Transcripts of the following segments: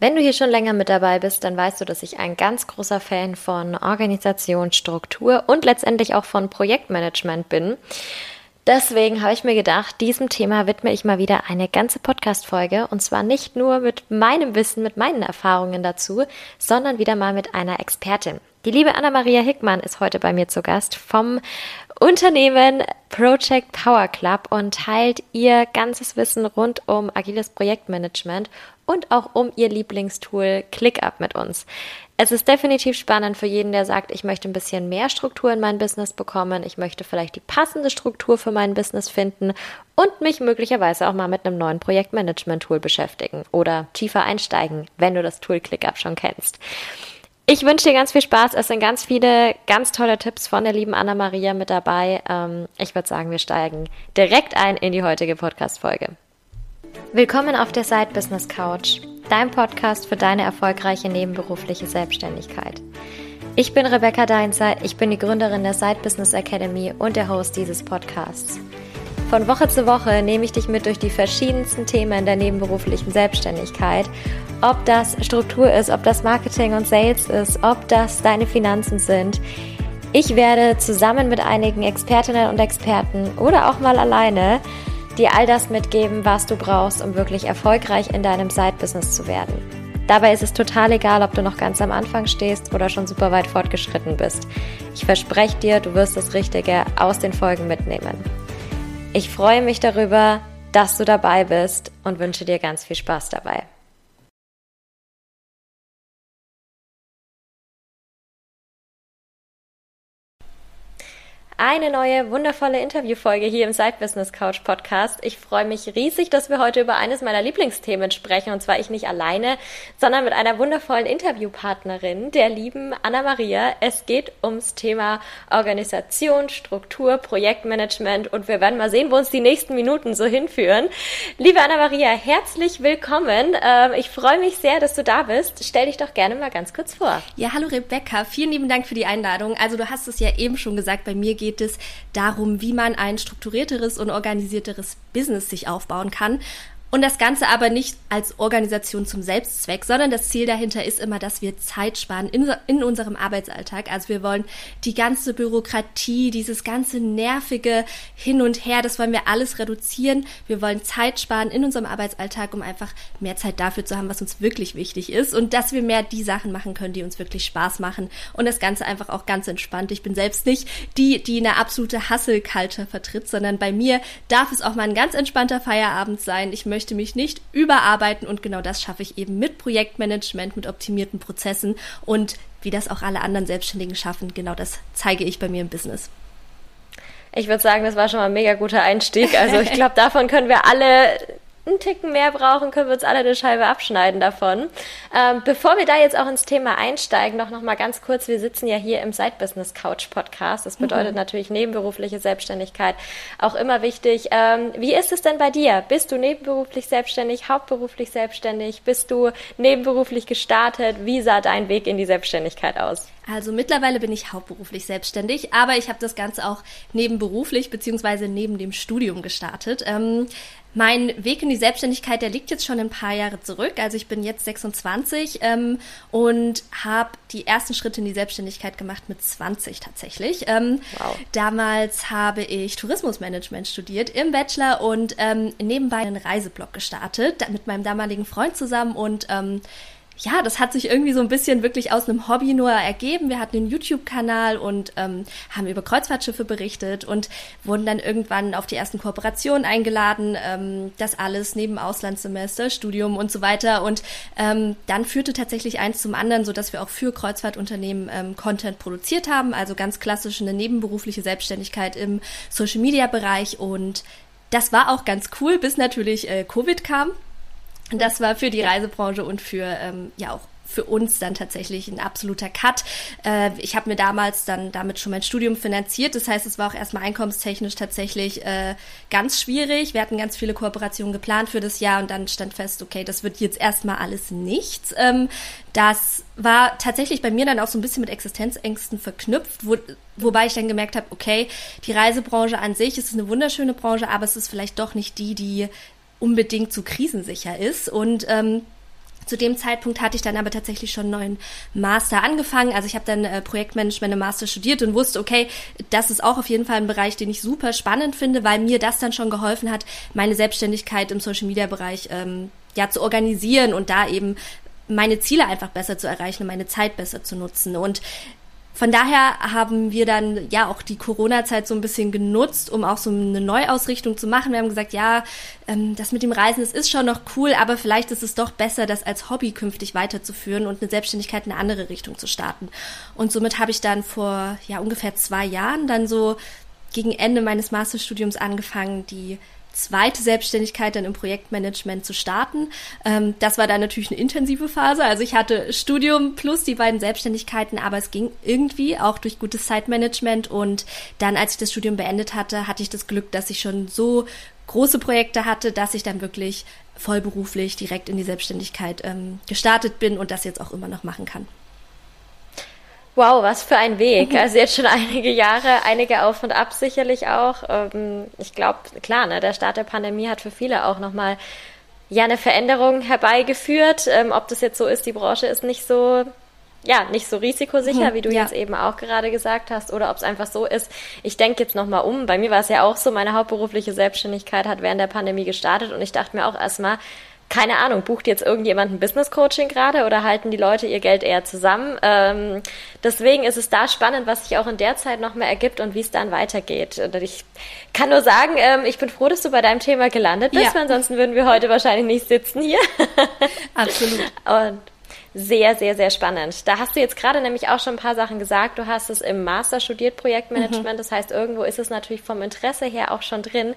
Wenn du hier schon länger mit dabei bist, dann weißt du, dass ich ein ganz großer Fan von Organisation, Struktur und letztendlich auch von Projektmanagement bin. Deswegen habe ich mir gedacht, diesem Thema widme ich mal wieder eine ganze Podcast-Folge und zwar nicht nur mit meinem Wissen, mit meinen Erfahrungen dazu, sondern wieder mal mit einer Expertin. Die liebe Anna-Maria Hickmann ist heute bei mir zu Gast vom Unternehmen Project Power Club und teilt ihr ganzes Wissen rund um agiles Projektmanagement und auch um ihr Lieblingstool ClickUp mit uns. Es ist definitiv spannend für jeden, der sagt, ich möchte ein bisschen mehr Struktur in mein Business bekommen, ich möchte vielleicht die passende Struktur für mein Business finden und mich möglicherweise auch mal mit einem neuen Projektmanagement-Tool beschäftigen oder tiefer einsteigen, wenn du das Tool ClickUp schon kennst. Ich wünsche dir ganz viel Spaß. Es sind ganz viele ganz tolle Tipps von der lieben Anna-Maria mit dabei. Ähm, ich würde sagen, wir steigen direkt ein in die heutige Podcast-Folge. Willkommen auf der Side Business Couch, dein Podcast für deine erfolgreiche nebenberufliche Selbstständigkeit. Ich bin Rebecca Deinzer, ich bin die Gründerin der Side Business Academy und der Host dieses Podcasts. Von Woche zu Woche nehme ich dich mit durch die verschiedensten Themen der nebenberuflichen Selbstständigkeit. Ob das Struktur ist, ob das Marketing und Sales ist, ob das deine Finanzen sind. Ich werde zusammen mit einigen Expertinnen und Experten oder auch mal alleine dir all das mitgeben, was du brauchst, um wirklich erfolgreich in deinem Side-Business zu werden. Dabei ist es total egal, ob du noch ganz am Anfang stehst oder schon super weit fortgeschritten bist. Ich verspreche dir, du wirst das Richtige aus den Folgen mitnehmen. Ich freue mich darüber, dass du dabei bist und wünsche dir ganz viel Spaß dabei. Eine neue wundervolle Interviewfolge hier im Side Business Couch Podcast. Ich freue mich riesig, dass wir heute über eines meiner Lieblingsthemen sprechen und zwar ich nicht alleine, sondern mit einer wundervollen Interviewpartnerin, der lieben Anna Maria. Es geht ums Thema Organisation, Struktur, Projektmanagement und wir werden mal sehen, wo uns die nächsten Minuten so hinführen. Liebe Anna Maria, herzlich willkommen. Ähm, ich freue mich sehr, dass du da bist. Stell dich doch gerne mal ganz kurz vor. Ja, hallo Rebecca. Vielen lieben Dank für die Einladung. Also du hast es ja eben schon gesagt, bei mir geht geht es darum, wie man ein strukturierteres und organisierteres Business sich aufbauen kann. Und das Ganze aber nicht als Organisation zum Selbstzweck, sondern das Ziel dahinter ist immer, dass wir Zeit sparen in, in, unserem Arbeitsalltag. Also wir wollen die ganze Bürokratie, dieses ganze nervige Hin und Her, das wollen wir alles reduzieren. Wir wollen Zeit sparen in unserem Arbeitsalltag, um einfach mehr Zeit dafür zu haben, was uns wirklich wichtig ist und dass wir mehr die Sachen machen können, die uns wirklich Spaß machen und das Ganze einfach auch ganz entspannt. Ich bin selbst nicht die, die eine absolute Hustle-Culture vertritt, sondern bei mir darf es auch mal ein ganz entspannter Feierabend sein. Ich möchte möchte mich nicht überarbeiten und genau das schaffe ich eben mit Projektmanagement, mit optimierten Prozessen und wie das auch alle anderen Selbstständigen schaffen, genau das zeige ich bei mir im Business. Ich würde sagen, das war schon mal ein mega guter Einstieg. Also ich glaube, davon können wir alle einen Ticken mehr brauchen, können wir uns alle eine Scheibe abschneiden davon. Ähm, bevor wir da jetzt auch ins Thema einsteigen, noch, noch mal ganz kurz. Wir sitzen ja hier im Side Business Couch Podcast. Das bedeutet mhm. natürlich nebenberufliche Selbstständigkeit auch immer wichtig. Ähm, wie ist es denn bei dir? Bist du nebenberuflich selbstständig, hauptberuflich selbstständig? Bist du nebenberuflich gestartet? Wie sah dein Weg in die Selbstständigkeit aus? Also mittlerweile bin ich hauptberuflich selbstständig, aber ich habe das Ganze auch nebenberuflich beziehungsweise neben dem Studium gestartet. Ähm, mein Weg in die Selbstständigkeit, der liegt jetzt schon ein paar Jahre zurück. Also ich bin jetzt 26 ähm, und habe die ersten Schritte in die Selbstständigkeit gemacht mit 20 tatsächlich. Ähm, wow. Damals habe ich Tourismusmanagement studiert im Bachelor und ähm, nebenbei einen Reiseblog gestartet mit meinem damaligen Freund zusammen und ähm, ja, das hat sich irgendwie so ein bisschen wirklich aus einem Hobby nur ergeben. Wir hatten einen YouTube-Kanal und ähm, haben über Kreuzfahrtschiffe berichtet und wurden dann irgendwann auf die ersten Kooperationen eingeladen. Ähm, das alles neben Auslandssemester, Studium und so weiter. Und ähm, dann führte tatsächlich eins zum anderen, so dass wir auch für Kreuzfahrtunternehmen ähm, Content produziert haben. Also ganz klassisch eine nebenberufliche Selbstständigkeit im Social-Media-Bereich und das war auch ganz cool, bis natürlich äh, Covid kam. Das war für die Reisebranche und für ähm, ja auch für uns dann tatsächlich ein absoluter Cut. Äh, ich habe mir damals dann damit schon mein Studium finanziert. Das heißt, es war auch erstmal einkommenstechnisch tatsächlich äh, ganz schwierig. Wir hatten ganz viele Kooperationen geplant für das Jahr und dann stand fest, okay, das wird jetzt erstmal alles nichts. Ähm, das war tatsächlich bei mir dann auch so ein bisschen mit Existenzängsten verknüpft, wo, wobei ich dann gemerkt habe, okay, die Reisebranche an sich ist eine wunderschöne Branche, aber es ist vielleicht doch nicht die, die unbedingt zu krisensicher ist. Und ähm, Zu dem Zeitpunkt hatte ich dann aber tatsächlich schon einen neuen Master angefangen. Also ich habe dann äh, Projektmanagement im Master studiert und wusste, okay, das ist auch auf jeden Fall ein Bereich, den ich super spannend finde, weil mir das dann schon geholfen hat, meine Selbstständigkeit im Social-Media-Bereich ähm, ja zu organisieren und da eben meine Ziele einfach besser zu erreichen und meine Zeit besser zu nutzen. Und von daher haben wir dann ja auch die Corona-Zeit so ein bisschen genutzt, um auch so eine Neuausrichtung zu machen. Wir haben gesagt, ja, ähm, das mit dem Reisen, das ist schon noch cool, aber vielleicht ist es doch besser, das als Hobby künftig weiterzuführen und eine Selbstständigkeit in eine andere Richtung zu starten. Und somit habe ich dann vor ja ungefähr zwei Jahren dann so gegen Ende meines Masterstudiums angefangen, die zweite Selbstständigkeit dann im Projektmanagement zu starten. Ähm, das war dann natürlich eine intensive Phase. Also ich hatte Studium plus die beiden Selbstständigkeiten, aber es ging irgendwie auch durch gutes Zeitmanagement. Und dann, als ich das Studium beendet hatte, hatte ich das Glück, dass ich schon so große Projekte hatte, dass ich dann wirklich vollberuflich direkt in die Selbstständigkeit ähm, gestartet bin und das jetzt auch immer noch machen kann. Wow, was für ein Weg. Also jetzt schon einige Jahre, einige Auf und Ab sicherlich auch. Ähm, ich glaube, klar, ne, der Start der Pandemie hat für viele auch nochmal ja eine Veränderung herbeigeführt. Ähm, ob das jetzt so ist, die Branche ist nicht so ja, nicht so risikosicher, mhm, wie du ja. jetzt eben auch gerade gesagt hast, oder ob es einfach so ist, ich denke jetzt nochmal um. Bei mir war es ja auch so, meine hauptberufliche Selbstständigkeit hat während der Pandemie gestartet und ich dachte mir auch erstmal, keine Ahnung, bucht jetzt irgendjemand ein Business Coaching gerade oder halten die Leute ihr Geld eher zusammen? Ähm, deswegen ist es da spannend, was sich auch in der Zeit noch mehr ergibt und wie es dann weitergeht. Ich kann nur sagen, ähm, ich bin froh, dass du bei deinem Thema gelandet bist, ja. weil ansonsten würden wir heute wahrscheinlich nicht sitzen hier. Absolut. und sehr, sehr, sehr spannend. Da hast du jetzt gerade nämlich auch schon ein paar Sachen gesagt. Du hast es im Master studiert, Projektmanagement. Mhm. Das heißt, irgendwo ist es natürlich vom Interesse her auch schon drin.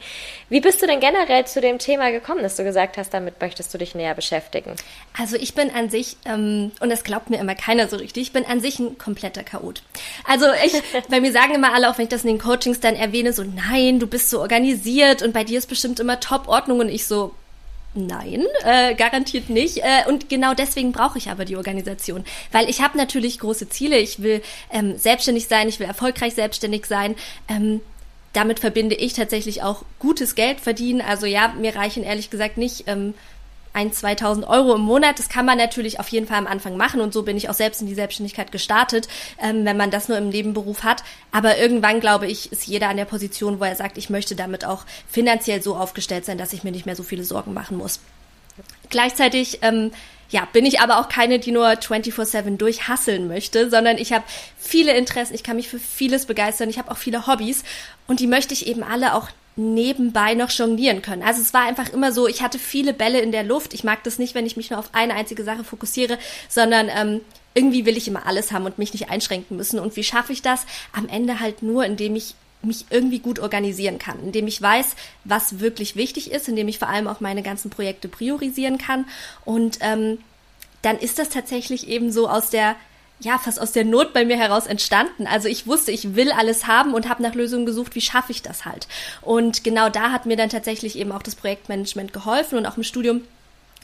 Wie bist du denn generell zu dem Thema gekommen, dass du gesagt hast, damit möchtest du dich näher beschäftigen? Also ich bin an sich, ähm, und das glaubt mir immer keiner so richtig, ich bin an sich ein kompletter Chaot. Also ich, bei mir sagen immer alle, auch wenn ich das in den Coachings dann erwähne, so nein, du bist so organisiert und bei dir ist bestimmt immer Top-Ordnung und ich so, Nein, äh, garantiert nicht. Äh, und genau deswegen brauche ich aber die Organisation, weil ich habe natürlich große Ziele. Ich will ähm, selbstständig sein, ich will erfolgreich selbstständig sein. Ähm, damit verbinde ich tatsächlich auch gutes Geld verdienen. Also ja, mir reichen ehrlich gesagt nicht ähm, ein, 2000 Euro im Monat. Das kann man natürlich auf jeden Fall am Anfang machen und so bin ich auch selbst in die Selbstständigkeit gestartet, ähm, wenn man das nur im Nebenberuf hat. Aber irgendwann, glaube ich, ist jeder an der Position, wo er sagt, ich möchte damit auch finanziell so aufgestellt sein, dass ich mir nicht mehr so viele Sorgen machen muss. Gleichzeitig ähm, ja, bin ich aber auch keine, die nur 24-7 durchhasseln möchte, sondern ich habe viele Interessen, ich kann mich für vieles begeistern, ich habe auch viele Hobbys und die möchte ich eben alle auch nebenbei noch jonglieren können. Also es war einfach immer so, ich hatte viele Bälle in der Luft. Ich mag das nicht, wenn ich mich nur auf eine einzige Sache fokussiere, sondern ähm, irgendwie will ich immer alles haben und mich nicht einschränken müssen. Und wie schaffe ich das? Am Ende halt nur, indem ich mich irgendwie gut organisieren kann, indem ich weiß, was wirklich wichtig ist, indem ich vor allem auch meine ganzen Projekte priorisieren kann. Und ähm, dann ist das tatsächlich eben so aus der ja, fast aus der Not bei mir heraus entstanden. Also ich wusste, ich will alles haben und habe nach Lösungen gesucht, wie schaffe ich das halt. Und genau da hat mir dann tatsächlich eben auch das Projektmanagement geholfen und auch im Studium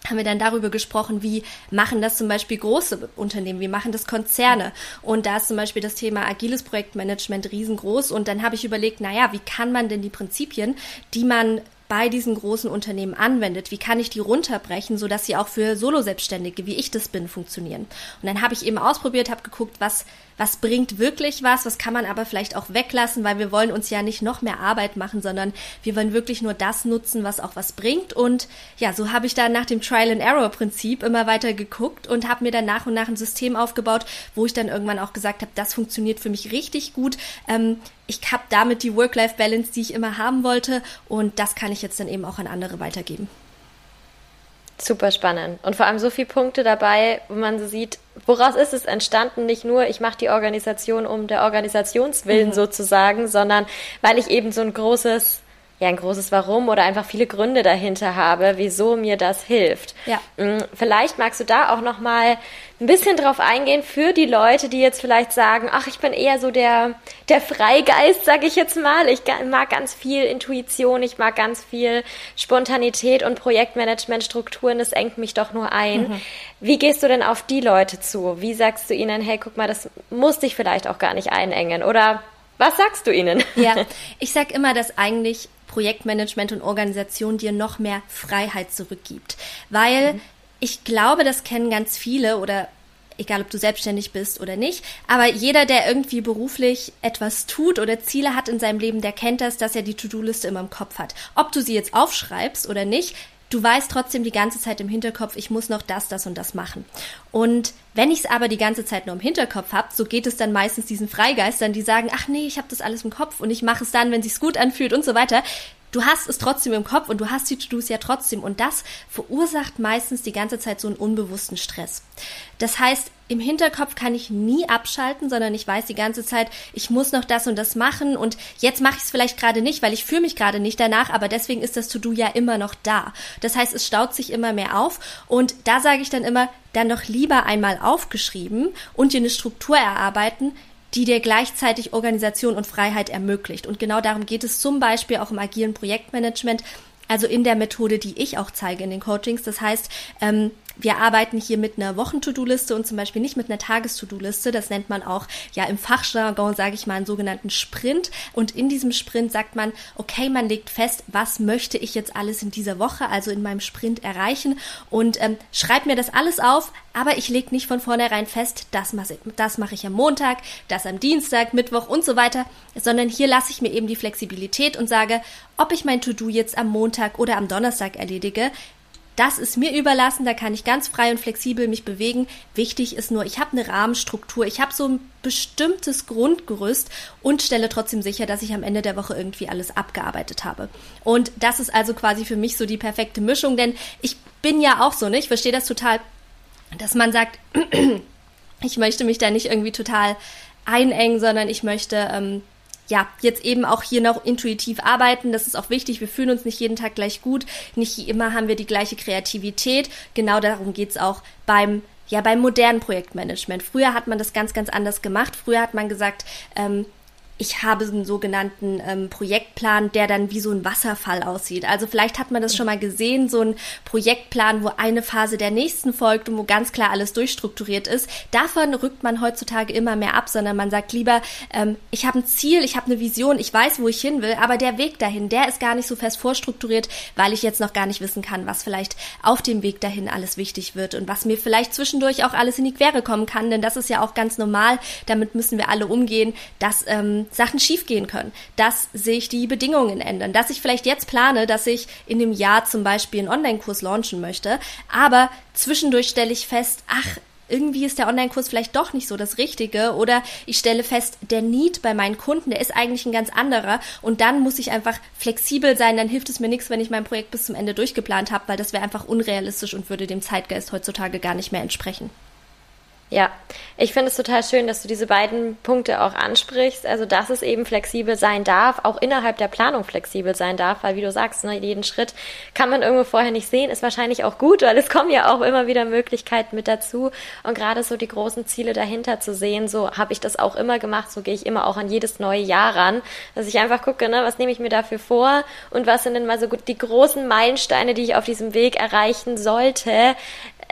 haben wir dann darüber gesprochen, wie machen das zum Beispiel große Unternehmen, wie machen das Konzerne. Und da ist zum Beispiel das Thema agiles Projektmanagement riesengroß. Und dann habe ich überlegt, naja, wie kann man denn die Prinzipien, die man bei diesen großen Unternehmen anwendet. Wie kann ich die runterbrechen, sodass sie auch für Solo-Selbstständige, wie ich das bin, funktionieren? Und dann habe ich eben ausprobiert, habe geguckt, was, was bringt wirklich was, was kann man aber vielleicht auch weglassen, weil wir wollen uns ja nicht noch mehr Arbeit machen, sondern wir wollen wirklich nur das nutzen, was auch was bringt. Und ja, so habe ich dann nach dem Trial-and-Error-Prinzip immer weiter geguckt und habe mir dann nach und nach ein System aufgebaut, wo ich dann irgendwann auch gesagt habe, das funktioniert für mich richtig gut. Ähm, ich habe damit die Work-Life-Balance, die ich immer haben wollte und das kann ich jetzt dann eben auch an andere weitergeben. Super spannend. Und vor allem so viele Punkte dabei, wo man so sieht, woraus ist es entstanden? Nicht nur, ich mache die Organisation um der Organisationswillen mhm. sozusagen, sondern weil ich eben so ein großes ja ein großes Warum oder einfach viele Gründe dahinter habe, wieso mir das hilft. Ja. Mm, vielleicht magst du da auch noch mal ein bisschen drauf eingehen für die Leute, die jetzt vielleicht sagen, ach, ich bin eher so der der Freigeist, sage ich jetzt mal. Ich mag ganz viel Intuition, ich mag ganz viel Spontanität und Projektmanagementstrukturen, das engt mich doch nur ein. Mhm. Wie gehst du denn auf die Leute zu? Wie sagst du ihnen, hey, guck mal, das muss dich vielleicht auch gar nicht einengen oder was sagst du ihnen? Ja, ich sag immer, dass eigentlich Projektmanagement und Organisation dir noch mehr Freiheit zurückgibt. Weil mhm. Ich glaube, das kennen ganz viele oder egal ob du selbstständig bist oder nicht, aber jeder, der irgendwie beruflich etwas tut oder Ziele hat in seinem Leben, der kennt das, dass er die To-Do-Liste immer im Kopf hat. Ob du sie jetzt aufschreibst oder nicht, du weißt trotzdem die ganze Zeit im Hinterkopf, ich muss noch das, das und das machen. Und wenn ich es aber die ganze Zeit nur im Hinterkopf habe, so geht es dann meistens diesen Freigeistern, die sagen, ach nee, ich habe das alles im Kopf und ich mache es dann, wenn sich's gut anfühlt und so weiter du hast es trotzdem im Kopf und du hast die To-Dos ja trotzdem und das verursacht meistens die ganze Zeit so einen unbewussten Stress. Das heißt, im Hinterkopf kann ich nie abschalten, sondern ich weiß die ganze Zeit, ich muss noch das und das machen und jetzt mache ich es vielleicht gerade nicht, weil ich fühle mich gerade nicht danach, aber deswegen ist das To-Do ja immer noch da. Das heißt, es staut sich immer mehr auf und da sage ich dann immer, dann noch lieber einmal aufgeschrieben und dir eine Struktur erarbeiten, die dir gleichzeitig Organisation und Freiheit ermöglicht. Und genau darum geht es zum Beispiel auch im agilen Projektmanagement, also in der Methode, die ich auch zeige in den Coachings. Das heißt, ähm, wir arbeiten hier mit einer Wochen-To-Do-Liste und zum Beispiel nicht mit einer Tages-To-Do-Liste. Das nennt man auch ja im Fachjargon, sage ich mal, einen sogenannten Sprint. Und in diesem Sprint sagt man, okay, man legt fest, was möchte ich jetzt alles in dieser Woche, also in meinem Sprint erreichen und ähm, schreibt mir das alles auf, aber ich lege nicht von vornherein fest, das mache das mache ich am Montag, das am Dienstag, Mittwoch und so weiter, sondern hier lasse ich mir eben die Flexibilität und sage, ob ich mein To-Do jetzt am Montag oder am Donnerstag erledige, das ist mir überlassen, da kann ich ganz frei und flexibel mich bewegen. Wichtig ist nur, ich habe eine Rahmenstruktur, ich habe so ein bestimmtes Grundgerüst und stelle trotzdem sicher, dass ich am Ende der Woche irgendwie alles abgearbeitet habe. Und das ist also quasi für mich so die perfekte Mischung, denn ich bin ja auch so, ne? Ich verstehe das total, dass man sagt, ich möchte mich da nicht irgendwie total einengen, sondern ich möchte ähm, ja, jetzt eben auch hier noch intuitiv arbeiten. Das ist auch wichtig. Wir fühlen uns nicht jeden Tag gleich gut. Nicht immer haben wir die gleiche Kreativität. Genau darum geht's auch beim ja, beim modernen Projektmanagement. Früher hat man das ganz, ganz anders gemacht. Früher hat man gesagt, ähm, ich habe einen sogenannten ähm, Projektplan, der dann wie so ein Wasserfall aussieht. Also vielleicht hat man das schon mal gesehen, so ein Projektplan, wo eine Phase der nächsten folgt und wo ganz klar alles durchstrukturiert ist. Davon rückt man heutzutage immer mehr ab, sondern man sagt lieber, ähm, ich habe ein Ziel, ich habe eine Vision, ich weiß, wo ich hin will, aber der Weg dahin, der ist gar nicht so fest vorstrukturiert, weil ich jetzt noch gar nicht wissen kann, was vielleicht auf dem Weg dahin alles wichtig wird und was mir vielleicht zwischendurch auch alles in die Quere kommen kann, denn das ist ja auch ganz normal. Damit müssen wir alle umgehen, dass ähm, Sachen schiefgehen können, dass sich die Bedingungen ändern, dass ich vielleicht jetzt plane, dass ich in dem Jahr zum Beispiel einen Online-Kurs launchen möchte, aber zwischendurch stelle ich fest, ach, irgendwie ist der Online-Kurs vielleicht doch nicht so das Richtige oder ich stelle fest, der Need bei meinen Kunden, der ist eigentlich ein ganz anderer und dann muss ich einfach flexibel sein, dann hilft es mir nichts, wenn ich mein Projekt bis zum Ende durchgeplant habe, weil das wäre einfach unrealistisch und würde dem Zeitgeist heutzutage gar nicht mehr entsprechen. Ja, ich finde es total schön, dass du diese beiden Punkte auch ansprichst. Also, dass es eben flexibel sein darf, auch innerhalb der Planung flexibel sein darf, weil wie du sagst, ne, jeden Schritt kann man irgendwo vorher nicht sehen, ist wahrscheinlich auch gut, weil es kommen ja auch immer wieder Möglichkeiten mit dazu. Und gerade so die großen Ziele dahinter zu sehen, so habe ich das auch immer gemacht, so gehe ich immer auch an jedes neue Jahr ran, dass ich einfach gucke, ne, was nehme ich mir dafür vor und was sind denn mal so gut die großen Meilensteine, die ich auf diesem Weg erreichen sollte,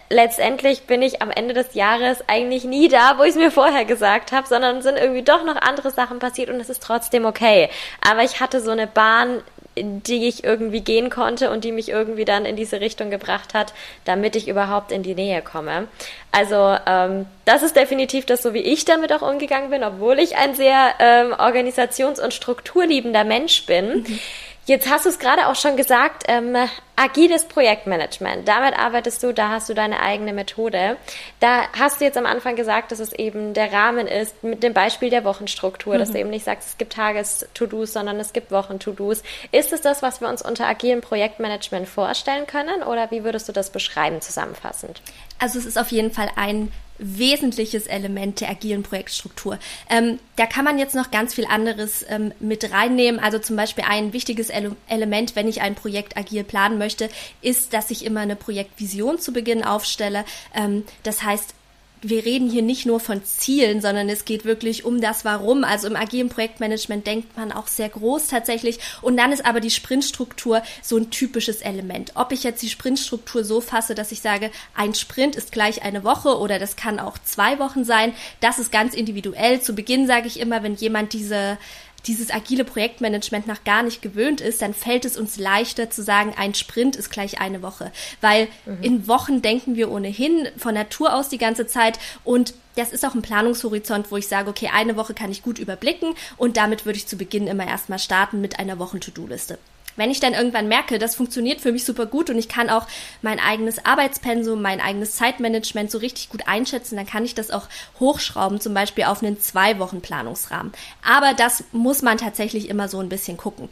letztendlich bin ich am Ende des Jahres eigentlich nie da, wo ich es mir vorher gesagt habe, sondern sind irgendwie doch noch andere Sachen passiert und es ist trotzdem okay. Aber ich hatte so eine Bahn, die ich irgendwie gehen konnte und die mich irgendwie dann in diese Richtung gebracht hat, damit ich überhaupt in die Nähe komme. Also ähm, das ist definitiv das, so wie ich damit auch umgegangen bin, obwohl ich ein sehr ähm, organisations- und strukturliebender Mensch bin. Mhm. Jetzt hast du es gerade auch schon gesagt, ähm, agiles Projektmanagement. Damit arbeitest du, da hast du deine eigene Methode. Da hast du jetzt am Anfang gesagt, dass es eben der Rahmen ist mit dem Beispiel der Wochenstruktur, mhm. dass du eben nicht sagst, es gibt Tages-To-Dos, sondern es gibt Wochen-To-Dos. Ist es das, was wir uns unter agilem Projektmanagement vorstellen können oder wie würdest du das beschreiben zusammenfassend? Also es ist auf jeden Fall ein wesentliches Element der agilen Projektstruktur. Ähm, da kann man jetzt noch ganz viel anderes ähm, mit reinnehmen. Also zum Beispiel ein wichtiges Ele Element, wenn ich ein Projekt agil planen möchte, ist, dass ich immer eine Projektvision zu Beginn aufstelle. Ähm, das heißt, wir reden hier nicht nur von Zielen, sondern es geht wirklich um das Warum. Also im agilen Projektmanagement denkt man auch sehr groß tatsächlich. Und dann ist aber die Sprintstruktur so ein typisches Element. Ob ich jetzt die Sprintstruktur so fasse, dass ich sage, ein Sprint ist gleich eine Woche oder das kann auch zwei Wochen sein, das ist ganz individuell. Zu Beginn sage ich immer, wenn jemand diese dieses agile Projektmanagement noch gar nicht gewöhnt ist, dann fällt es uns leichter zu sagen, ein Sprint ist gleich eine Woche. Weil mhm. in Wochen denken wir ohnehin von Natur aus die ganze Zeit und das ist auch ein Planungshorizont, wo ich sage, okay, eine Woche kann ich gut überblicken und damit würde ich zu Beginn immer erstmal starten mit einer Wochen-To-Do-Liste. Wenn ich dann irgendwann merke, das funktioniert für mich super gut und ich kann auch mein eigenes Arbeitspensum, mein eigenes Zeitmanagement so richtig gut einschätzen, dann kann ich das auch hochschrauben, zum Beispiel auf einen zwei Wochen Planungsrahmen. Aber das muss man tatsächlich immer so ein bisschen gucken.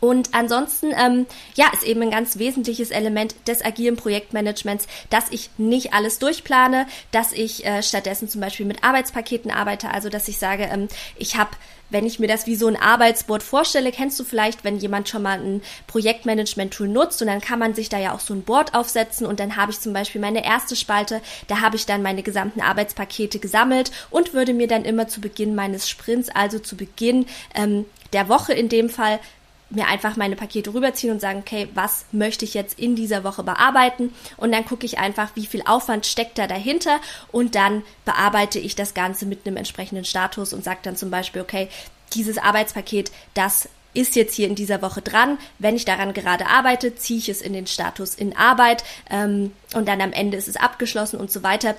Und ansonsten, ähm, ja, ist eben ein ganz wesentliches Element des agilen Projektmanagements, dass ich nicht alles durchplane, dass ich äh, stattdessen zum Beispiel mit Arbeitspaketen arbeite, also dass ich sage, ähm, ich habe wenn ich mir das wie so ein Arbeitsboard vorstelle, kennst du vielleicht, wenn jemand schon mal ein Projektmanagement-Tool nutzt und dann kann man sich da ja auch so ein Board aufsetzen und dann habe ich zum Beispiel meine erste Spalte, da habe ich dann meine gesamten Arbeitspakete gesammelt und würde mir dann immer zu Beginn meines Sprints, also zu Beginn ähm, der Woche in dem Fall, mir einfach meine Pakete rüberziehen und sagen, okay, was möchte ich jetzt in dieser Woche bearbeiten? Und dann gucke ich einfach, wie viel Aufwand steckt da dahinter und dann bearbeite ich das Ganze mit einem entsprechenden Status und sage dann zum Beispiel, okay, dieses Arbeitspaket, das ist jetzt hier in dieser Woche dran. Wenn ich daran gerade arbeite, ziehe ich es in den Status in Arbeit ähm, und dann am Ende ist es abgeschlossen und so weiter.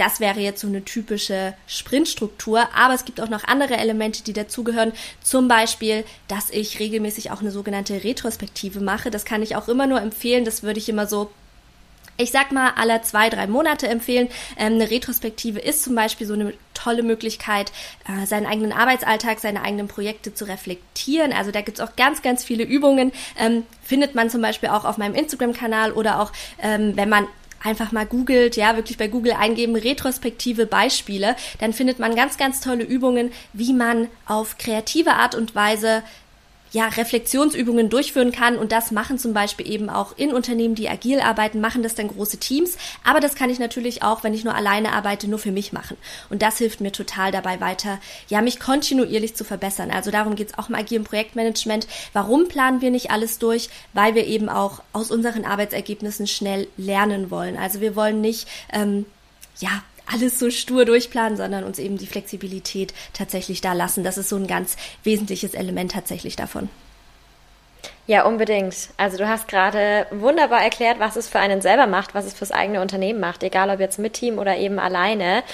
Das wäre jetzt so eine typische Sprintstruktur, aber es gibt auch noch andere Elemente, die dazugehören. Zum Beispiel, dass ich regelmäßig auch eine sogenannte Retrospektive mache. Das kann ich auch immer nur empfehlen. Das würde ich immer so ich sag mal, alle zwei, drei Monate empfehlen. Ähm, eine Retrospektive ist zum Beispiel so eine tolle Möglichkeit, äh, seinen eigenen Arbeitsalltag, seine eigenen Projekte zu reflektieren. Also da gibt's auch ganz, ganz viele Übungen. Ähm, findet man zum Beispiel auch auf meinem Instagram-Kanal oder auch, ähm, wenn man einfach mal googelt, ja, wirklich bei Google eingeben, retrospektive Beispiele, dann findet man ganz, ganz tolle Übungen, wie man auf kreative Art und Weise ja, Reflexionsübungen durchführen kann. Und das machen zum Beispiel eben auch in Unternehmen, die agil arbeiten, machen das dann große Teams. Aber das kann ich natürlich auch, wenn ich nur alleine arbeite, nur für mich machen. Und das hilft mir total dabei weiter, ja, mich kontinuierlich zu verbessern. Also darum geht's auch im agilen Projektmanagement. Warum planen wir nicht alles durch? Weil wir eben auch aus unseren Arbeitsergebnissen schnell lernen wollen. Also wir wollen nicht, ähm, ja, alles so stur durchplanen, sondern uns eben die Flexibilität tatsächlich da lassen. Das ist so ein ganz wesentliches Element tatsächlich davon. Ja, unbedingt. Also du hast gerade wunderbar erklärt, was es für einen selber macht, was es fürs eigene Unternehmen macht, egal ob jetzt mit Team oder eben alleine.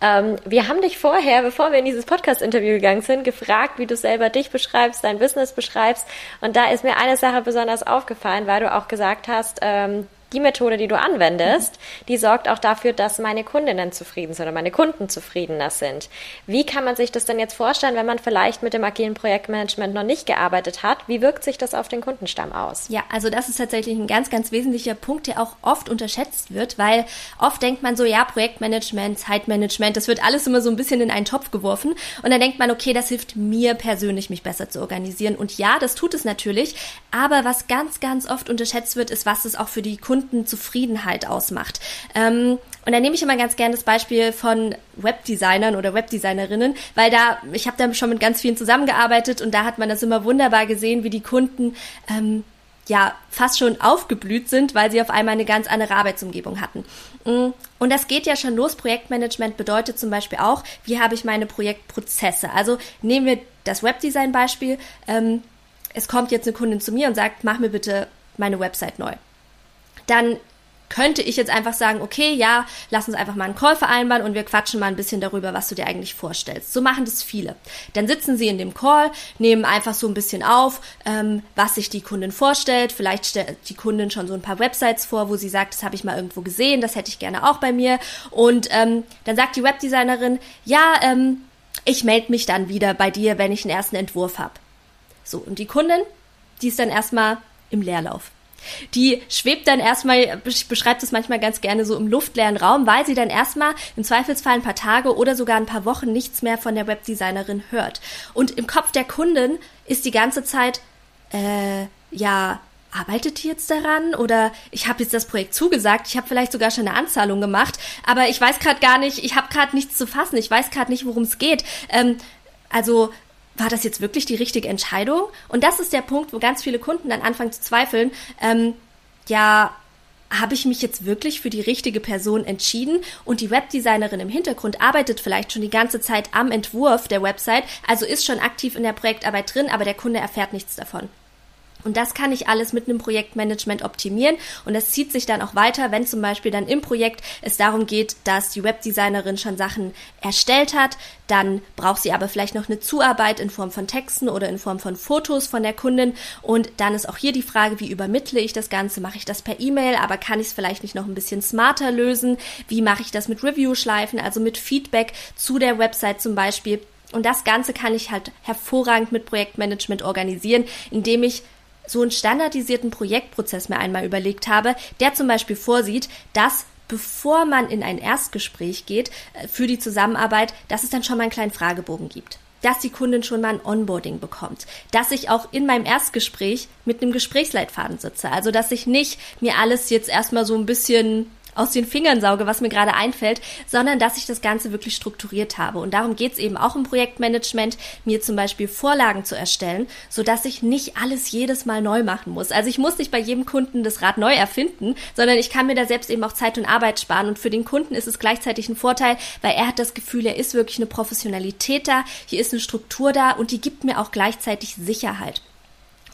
Ähm, wir haben dich vorher, bevor wir in dieses Podcast-Interview gegangen sind, gefragt, wie du selber dich beschreibst, dein Business beschreibst. Und da ist mir eine Sache besonders aufgefallen, weil du auch gesagt hast, ähm, die Methode, die du anwendest, die sorgt auch dafür, dass meine Kundinnen zufrieden sind oder meine Kunden zufriedener sind. Wie kann man sich das denn jetzt vorstellen, wenn man vielleicht mit dem agilen Projektmanagement noch nicht gearbeitet hat? Wie wirkt sich das auf den Kundenstamm aus? Ja, also das ist tatsächlich ein ganz, ganz wesentlicher Punkt, der auch oft unterschätzt wird, weil oft denkt man so, ja, Projektmanagement, Zeitmanagement, das wird alles immer so ein bisschen in einen Topf geworfen und dann denkt man, okay, das hilft mir persönlich, mich besser zu organisieren. Und ja, das tut es natürlich, aber was ganz, ganz oft unterschätzt wird, ist, was es auch für die Kunden Kundenzufriedenheit ausmacht. Ähm, und da nehme ich immer ganz gerne das Beispiel von Webdesignern oder Webdesignerinnen, weil da, ich habe da schon mit ganz vielen zusammengearbeitet und da hat man das immer wunderbar gesehen, wie die Kunden ähm, ja fast schon aufgeblüht sind, weil sie auf einmal eine ganz andere Arbeitsumgebung hatten. Mm, und das geht ja schon los. Projektmanagement bedeutet zum Beispiel auch, wie habe ich meine Projektprozesse. Also nehmen wir das Webdesign-Beispiel. Ähm, es kommt jetzt eine Kundin zu mir und sagt, mach mir bitte meine Website neu dann könnte ich jetzt einfach sagen, okay, ja, lass uns einfach mal einen Call vereinbaren und wir quatschen mal ein bisschen darüber, was du dir eigentlich vorstellst. So machen das viele. Dann sitzen sie in dem Call, nehmen einfach so ein bisschen auf, ähm, was sich die Kundin vorstellt. Vielleicht stellt die Kundin schon so ein paar Websites vor, wo sie sagt, das habe ich mal irgendwo gesehen, das hätte ich gerne auch bei mir. Und ähm, dann sagt die Webdesignerin, ja, ähm, ich melde mich dann wieder bei dir, wenn ich einen ersten Entwurf habe. So, und die Kundin, die ist dann erstmal im Leerlauf. Die schwebt dann erstmal, beschreibt es manchmal ganz gerne so im luftleeren Raum, weil sie dann erstmal im Zweifelsfall ein paar Tage oder sogar ein paar Wochen nichts mehr von der Webdesignerin hört. Und im Kopf der Kundin ist die ganze Zeit, äh, ja, arbeitet die jetzt daran oder ich habe jetzt das Projekt zugesagt, ich habe vielleicht sogar schon eine Anzahlung gemacht, aber ich weiß gerade gar nicht, ich habe gerade nichts zu fassen, ich weiß gerade nicht, worum es geht. Ähm, also war das jetzt wirklich die richtige Entscheidung? Und das ist der Punkt, wo ganz viele Kunden dann anfangen zu zweifeln. Ähm, ja, habe ich mich jetzt wirklich für die richtige Person entschieden und die Webdesignerin im Hintergrund arbeitet vielleicht schon die ganze Zeit am Entwurf der Website, also ist schon aktiv in der Projektarbeit drin, aber der Kunde erfährt nichts davon. Und das kann ich alles mit einem Projektmanagement optimieren. Und das zieht sich dann auch weiter, wenn zum Beispiel dann im Projekt es darum geht, dass die Webdesignerin schon Sachen erstellt hat. Dann braucht sie aber vielleicht noch eine Zuarbeit in Form von Texten oder in Form von Fotos von der Kundin. Und dann ist auch hier die Frage, wie übermittle ich das Ganze? Mache ich das per E-Mail? Aber kann ich es vielleicht nicht noch ein bisschen smarter lösen? Wie mache ich das mit Review-Schleifen, also mit Feedback zu der Website zum Beispiel? Und das Ganze kann ich halt hervorragend mit Projektmanagement organisieren, indem ich so einen standardisierten Projektprozess mir einmal überlegt habe, der zum Beispiel vorsieht, dass bevor man in ein Erstgespräch geht äh, für die Zusammenarbeit, dass es dann schon mal einen kleinen Fragebogen gibt. Dass die Kundin schon mal ein Onboarding bekommt, dass ich auch in meinem Erstgespräch mit einem Gesprächsleitfaden sitze, also dass ich nicht mir alles jetzt erstmal so ein bisschen aus den Fingern sauge, was mir gerade einfällt, sondern dass ich das Ganze wirklich strukturiert habe. Und darum geht es eben auch im Projektmanagement, mir zum Beispiel Vorlagen zu erstellen, sodass ich nicht alles jedes Mal neu machen muss. Also ich muss nicht bei jedem Kunden das Rad neu erfinden, sondern ich kann mir da selbst eben auch Zeit und Arbeit sparen. Und für den Kunden ist es gleichzeitig ein Vorteil, weil er hat das Gefühl, er ist wirklich eine Professionalität da, hier ist eine Struktur da und die gibt mir auch gleichzeitig Sicherheit.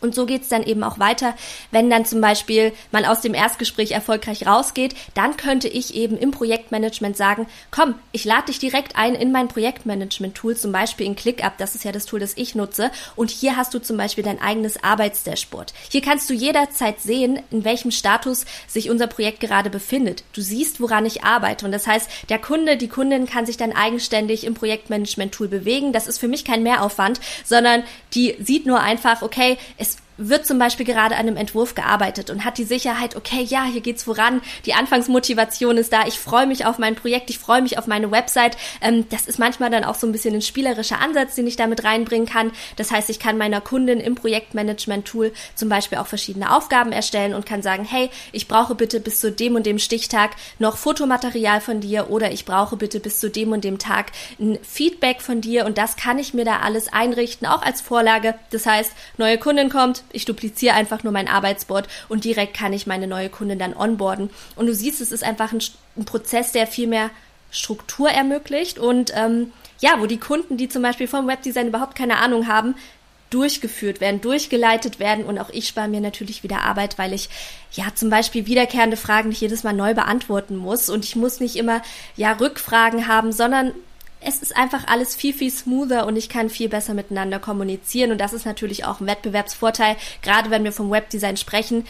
Und so geht's dann eben auch weiter. Wenn dann zum Beispiel man aus dem Erstgespräch erfolgreich rausgeht, dann könnte ich eben im Projektmanagement sagen, komm, ich lade dich direkt ein in mein Projektmanagement-Tool, zum Beispiel in ClickUp, das ist ja das Tool, das ich nutze. Und hier hast du zum Beispiel dein eigenes Arbeitsdashboard. Hier kannst du jederzeit sehen, in welchem Status sich unser Projekt gerade befindet. Du siehst, woran ich arbeite. Und das heißt, der Kunde, die Kundin kann sich dann eigenständig im Projektmanagement-Tool bewegen. Das ist für mich kein Mehraufwand, sondern die sieht nur einfach, okay, es Thanks. Wird zum Beispiel gerade an einem Entwurf gearbeitet und hat die Sicherheit, okay, ja, hier geht's voran, die Anfangsmotivation ist da, ich freue mich auf mein Projekt, ich freue mich auf meine Website. Ähm, das ist manchmal dann auch so ein bisschen ein spielerischer Ansatz, den ich damit reinbringen kann. Das heißt, ich kann meiner Kundin im Projektmanagement-Tool zum Beispiel auch verschiedene Aufgaben erstellen und kann sagen, hey, ich brauche bitte bis zu dem und dem Stichtag noch Fotomaterial von dir oder ich brauche bitte bis zu dem und dem Tag ein Feedback von dir und das kann ich mir da alles einrichten, auch als Vorlage. Das heißt, neue Kundin kommt, ich dupliziere einfach nur mein Arbeitsboard und direkt kann ich meine neue Kundin dann onboarden. Und du siehst, es ist einfach ein, ein Prozess, der viel mehr Struktur ermöglicht und ähm, ja, wo die Kunden, die zum Beispiel vom Webdesign überhaupt keine Ahnung haben, durchgeführt werden, durchgeleitet werden und auch ich spare mir natürlich wieder Arbeit, weil ich ja zum Beispiel wiederkehrende Fragen nicht jedes Mal neu beantworten muss und ich muss nicht immer ja Rückfragen haben, sondern es ist einfach alles viel, viel smoother und ich kann viel besser miteinander kommunizieren. Und das ist natürlich auch ein Wettbewerbsvorteil, gerade wenn wir vom Webdesign sprechen.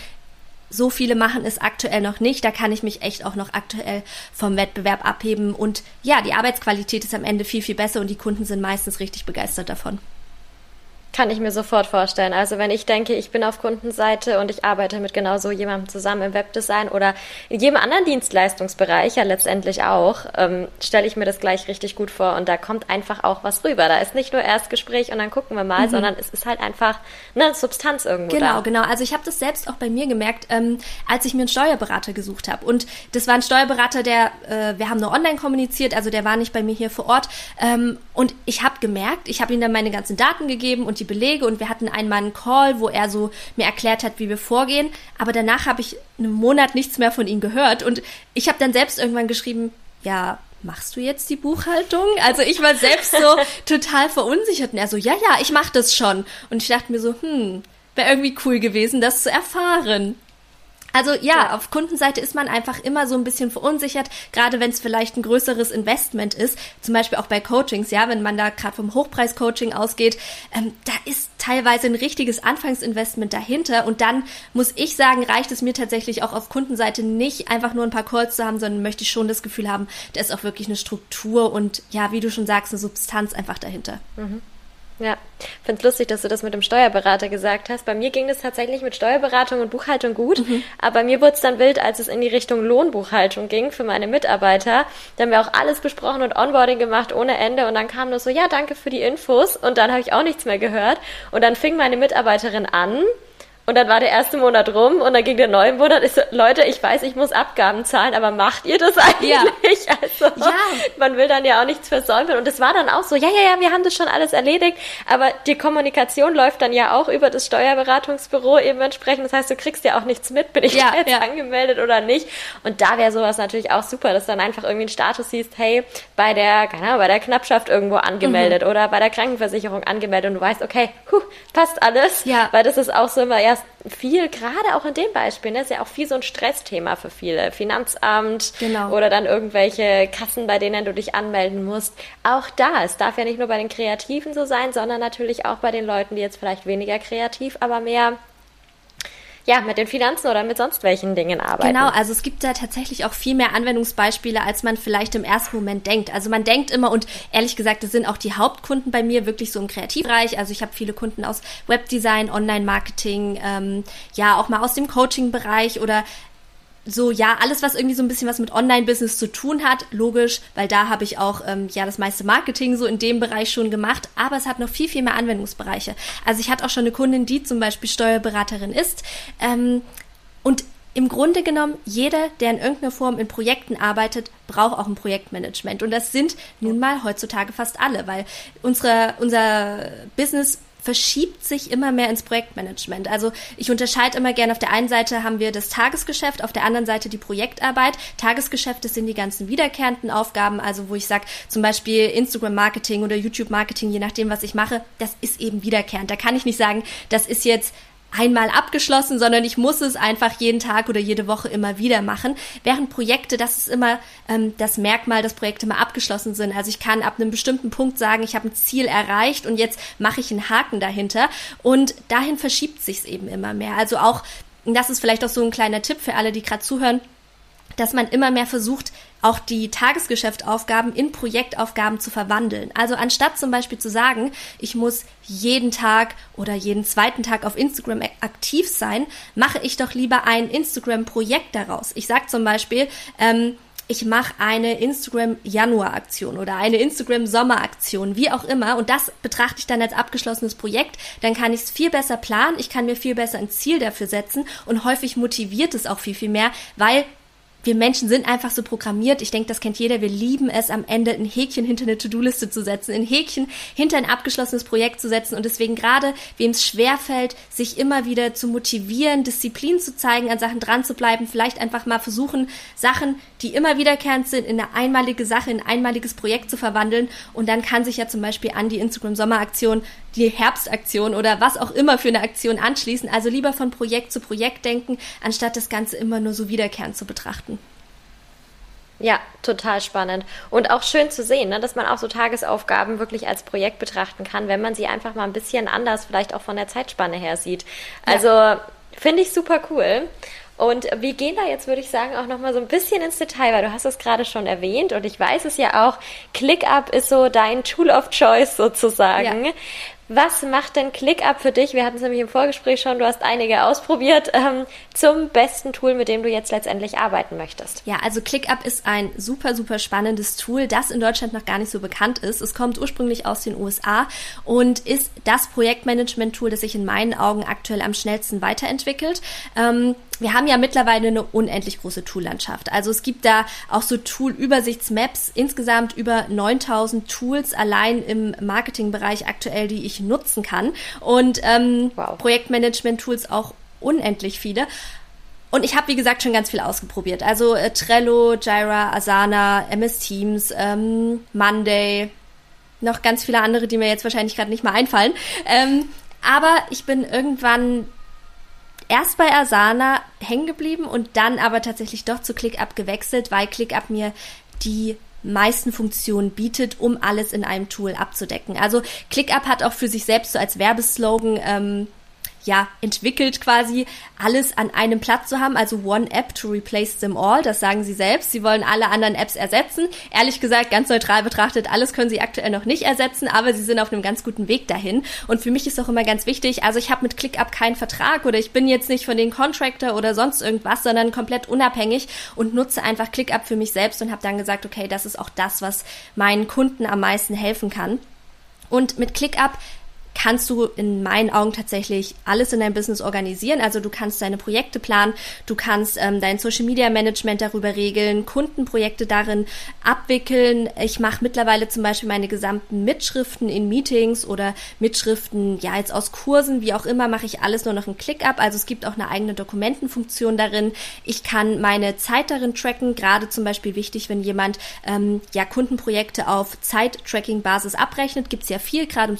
So viele machen es aktuell noch nicht. Da kann ich mich echt auch noch aktuell vom Wettbewerb abheben. Und ja, die Arbeitsqualität ist am Ende viel, viel besser und die Kunden sind meistens richtig begeistert davon. Kann ich mir sofort vorstellen. Also wenn ich denke, ich bin auf Kundenseite und ich arbeite mit genau so jemandem zusammen im Webdesign oder in jedem anderen Dienstleistungsbereich ja letztendlich auch, ähm, stelle ich mir das gleich richtig gut vor und da kommt einfach auch was rüber. Da ist nicht nur Erstgespräch und dann gucken wir mal, mhm. sondern es ist halt einfach eine Substanz irgendwo genau, da. Genau, genau. Also ich habe das selbst auch bei mir gemerkt, ähm, als ich mir einen Steuerberater gesucht habe und das war ein Steuerberater, der, äh, wir haben nur online kommuniziert, also der war nicht bei mir hier vor Ort ähm, und ich habe gemerkt, ich habe ihm dann meine ganzen Daten gegeben und die Belege und wir hatten einmal einen Call, wo er so mir erklärt hat, wie wir vorgehen. Aber danach habe ich einen Monat nichts mehr von ihm gehört und ich habe dann selbst irgendwann geschrieben, ja, machst du jetzt die Buchhaltung? Also ich war selbst so total verunsichert und er so, ja, ja, ich mach das schon. Und ich dachte mir so, hm, wäre irgendwie cool gewesen, das zu erfahren. Also ja, ja, auf Kundenseite ist man einfach immer so ein bisschen verunsichert, gerade wenn es vielleicht ein größeres Investment ist, zum Beispiel auch bei Coachings, ja, wenn man da gerade vom Hochpreis-Coaching ausgeht, ähm, da ist teilweise ein richtiges Anfangsinvestment dahinter und dann muss ich sagen, reicht es mir tatsächlich auch auf Kundenseite nicht einfach nur ein paar Calls zu haben, sondern möchte ich schon das Gefühl haben, da ist auch wirklich eine Struktur und ja, wie du schon sagst, eine Substanz einfach dahinter. Mhm. Ja, finde es lustig, dass du das mit dem Steuerberater gesagt hast. Bei mir ging das tatsächlich mit Steuerberatung und Buchhaltung gut, mhm. aber bei mir wurde es dann wild, als es in die Richtung Lohnbuchhaltung ging für meine Mitarbeiter. Da haben wir auch alles besprochen und Onboarding gemacht ohne Ende und dann kam nur so, ja, danke für die Infos und dann habe ich auch nichts mehr gehört und dann fing meine Mitarbeiterin an, und dann war der erste Monat rum und dann ging der neue Monat. Ich so, Leute, ich weiß, ich muss Abgaben zahlen, aber macht ihr das eigentlich? Ja. So. Ja. Man will dann ja auch nichts versäumen. Und es war dann auch so, ja, ja, ja, wir haben das schon alles erledigt. Aber die Kommunikation läuft dann ja auch über das Steuerberatungsbüro eben entsprechend. Das heißt, du kriegst ja auch nichts mit, bin ich ja, jetzt ja. angemeldet oder nicht. Und da wäre sowas natürlich auch super, dass du dann einfach irgendwie einen Status siehst, hey, bei der, keine Ahnung, bei der Knappschaft irgendwo angemeldet mhm. oder bei der Krankenversicherung angemeldet und du weißt, okay, huh, passt alles. Ja. Weil das ist auch so immer erst viel, gerade auch in dem Beispiel, ne, ist ja auch viel so ein Stressthema für viele. Finanzamt genau. oder dann irgendwelche Kassen, bei denen du dich anmelden musst. Auch da, es darf ja nicht nur bei den Kreativen so sein, sondern natürlich auch bei den Leuten, die jetzt vielleicht weniger kreativ, aber mehr ja, mit den Finanzen oder mit sonst welchen Dingen arbeiten. Genau, also es gibt da tatsächlich auch viel mehr Anwendungsbeispiele, als man vielleicht im ersten Moment denkt. Also man denkt immer, und ehrlich gesagt, das sind auch die Hauptkunden bei mir wirklich so im Kreativbereich. Also ich habe viele Kunden aus Webdesign, Online-Marketing, ähm, ja, auch mal aus dem Coaching-Bereich oder so, ja, alles, was irgendwie so ein bisschen was mit Online-Business zu tun hat, logisch, weil da habe ich auch ähm, ja das meiste Marketing so in dem Bereich schon gemacht, aber es hat noch viel, viel mehr Anwendungsbereiche. Also ich hatte auch schon eine Kundin, die zum Beispiel Steuerberaterin ist ähm, und im Grunde genommen, jeder, der in irgendeiner Form in Projekten arbeitet, braucht auch ein Projektmanagement. Und das sind nun mal heutzutage fast alle, weil unsere, unser Business verschiebt sich immer mehr ins Projektmanagement. Also ich unterscheide immer gerne, auf der einen Seite haben wir das Tagesgeschäft, auf der anderen Seite die Projektarbeit. Tagesgeschäft, das sind die ganzen wiederkehrenden Aufgaben, also wo ich sage, zum Beispiel Instagram-Marketing oder YouTube-Marketing, je nachdem, was ich mache, das ist eben wiederkehrend. Da kann ich nicht sagen, das ist jetzt einmal abgeschlossen, sondern ich muss es einfach jeden Tag oder jede Woche immer wieder machen. Während Projekte, das ist immer ähm, das Merkmal, dass Projekte mal abgeschlossen sind. Also ich kann ab einem bestimmten Punkt sagen, ich habe ein Ziel erreicht und jetzt mache ich einen Haken dahinter. Und dahin verschiebt sich es eben immer mehr. Also auch, das ist vielleicht auch so ein kleiner Tipp für alle, die gerade zuhören, dass man immer mehr versucht, auch die Tagesgeschäftaufgaben in Projektaufgaben zu verwandeln. Also anstatt zum Beispiel zu sagen, ich muss jeden Tag oder jeden zweiten Tag auf Instagram aktiv sein, mache ich doch lieber ein Instagram-Projekt daraus. Ich sage zum Beispiel, ähm, ich mache eine Instagram-Januar-Aktion oder eine Instagram-Sommer-Aktion, wie auch immer. Und das betrachte ich dann als abgeschlossenes Projekt. Dann kann ich es viel besser planen, ich kann mir viel besser ein Ziel dafür setzen und häufig motiviert es auch viel, viel mehr, weil wir Menschen sind einfach so programmiert. Ich denke, das kennt jeder. Wir lieben es, am Ende ein Häkchen hinter eine To-Do-Liste zu setzen, ein Häkchen hinter ein abgeschlossenes Projekt zu setzen. Und deswegen gerade, wem es schwerfällt, sich immer wieder zu motivieren, Disziplin zu zeigen, an Sachen dran zu bleiben, vielleicht einfach mal versuchen, Sachen, die immer wiederkehrend sind, in eine einmalige Sache, in ein einmaliges Projekt zu verwandeln. Und dann kann sich ja zum Beispiel an die Instagram-Sommeraktion die Herbstaktion oder was auch immer für eine Aktion anschließen. Also lieber von Projekt zu Projekt denken, anstatt das Ganze immer nur so wiederkehrend zu betrachten. Ja, total spannend. Und auch schön zu sehen, ne, dass man auch so Tagesaufgaben wirklich als Projekt betrachten kann, wenn man sie einfach mal ein bisschen anders, vielleicht auch von der Zeitspanne her sieht. Also ja. finde ich super cool. Und wir gehen da jetzt, würde ich sagen, auch nochmal so ein bisschen ins Detail, weil du hast es gerade schon erwähnt und ich weiß es ja auch, ClickUp ist so dein Tool of Choice sozusagen. Ja. Was macht denn ClickUp für dich? Wir hatten es nämlich im Vorgespräch schon, du hast einige ausprobiert, ähm, zum besten Tool, mit dem du jetzt letztendlich arbeiten möchtest. Ja, also ClickUp ist ein super, super spannendes Tool, das in Deutschland noch gar nicht so bekannt ist. Es kommt ursprünglich aus den USA und ist das Projektmanagement-Tool, das sich in meinen Augen aktuell am schnellsten weiterentwickelt. Ähm, wir haben ja mittlerweile eine unendlich große Toollandschaft. Also es gibt da auch so Tool-Übersichtsmaps, insgesamt über 9000 Tools allein im Marketingbereich aktuell, die ich nutzen kann. Und ähm, wow. Projektmanagement-Tools auch unendlich viele. Und ich habe, wie gesagt, schon ganz viel ausprobiert. Also äh, Trello, Jira, Asana, MS Teams, ähm, Monday, noch ganz viele andere, die mir jetzt wahrscheinlich gerade nicht mal einfallen. Ähm, aber ich bin irgendwann erst bei Asana hängen geblieben und dann aber tatsächlich doch zu ClickUp gewechselt, weil ClickUp mir die meisten Funktionen bietet, um alles in einem Tool abzudecken. Also ClickUp hat auch für sich selbst so als Werbeslogan ähm, ja, entwickelt quasi, alles an einem Platz zu haben, also One App to replace them all, das sagen sie selbst. Sie wollen alle anderen Apps ersetzen. Ehrlich gesagt, ganz neutral betrachtet, alles können sie aktuell noch nicht ersetzen, aber sie sind auf einem ganz guten Weg dahin. Und für mich ist auch immer ganz wichtig, also ich habe mit ClickUp keinen Vertrag oder ich bin jetzt nicht von den Contractor oder sonst irgendwas, sondern komplett unabhängig und nutze einfach ClickUp für mich selbst und habe dann gesagt, okay, das ist auch das, was meinen Kunden am meisten helfen kann. Und mit ClickUp kannst du in meinen Augen tatsächlich alles in deinem Business organisieren. Also du kannst deine Projekte planen, du kannst ähm, dein Social Media Management darüber regeln, Kundenprojekte darin abwickeln. Ich mache mittlerweile zum Beispiel meine gesamten Mitschriften in Meetings oder Mitschriften, ja, jetzt aus Kursen, wie auch immer, mache ich alles nur noch ein Klick-up. Also es gibt auch eine eigene Dokumentenfunktion darin. Ich kann meine Zeit darin tracken, gerade zum Beispiel wichtig, wenn jemand ähm, ja Kundenprojekte auf Zeit-Tracking-Basis abrechnet, gibt es ja viel, gerade im